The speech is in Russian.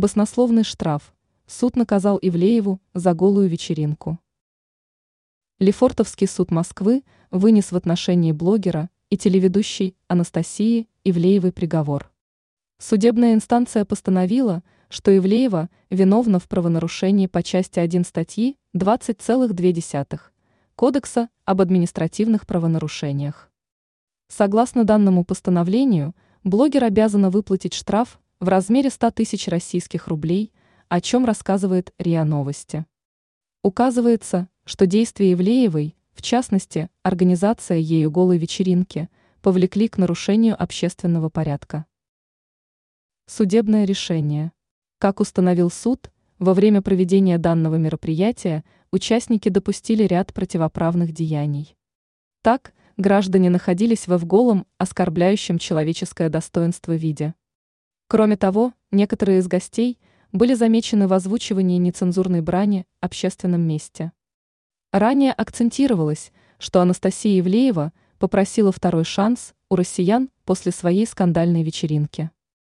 Баснословный штраф. Суд наказал Ивлееву за голую вечеринку. Лефортовский суд Москвы вынес в отношении блогера и телеведущей Анастасии Ивлеевой приговор. Судебная инстанция постановила, что Ивлеева виновна в правонарушении по части 1 статьи 20,2 Кодекса об административных правонарушениях. Согласно данному постановлению, блогер обязана выплатить штраф в размере 100 тысяч российских рублей, о чем рассказывает РИА Новости. Указывается, что действия Ивлеевой, в частности, организация ею голой вечеринки, повлекли к нарушению общественного порядка. Судебное решение. Как установил суд, во время проведения данного мероприятия участники допустили ряд противоправных деяний. Так, граждане находились в голом, оскорбляющем человеческое достоинство виде. Кроме того, некоторые из гостей были замечены в озвучивании нецензурной брани в общественном месте. Ранее акцентировалось, что Анастасия Ивлеева попросила второй шанс у россиян после своей скандальной вечеринки.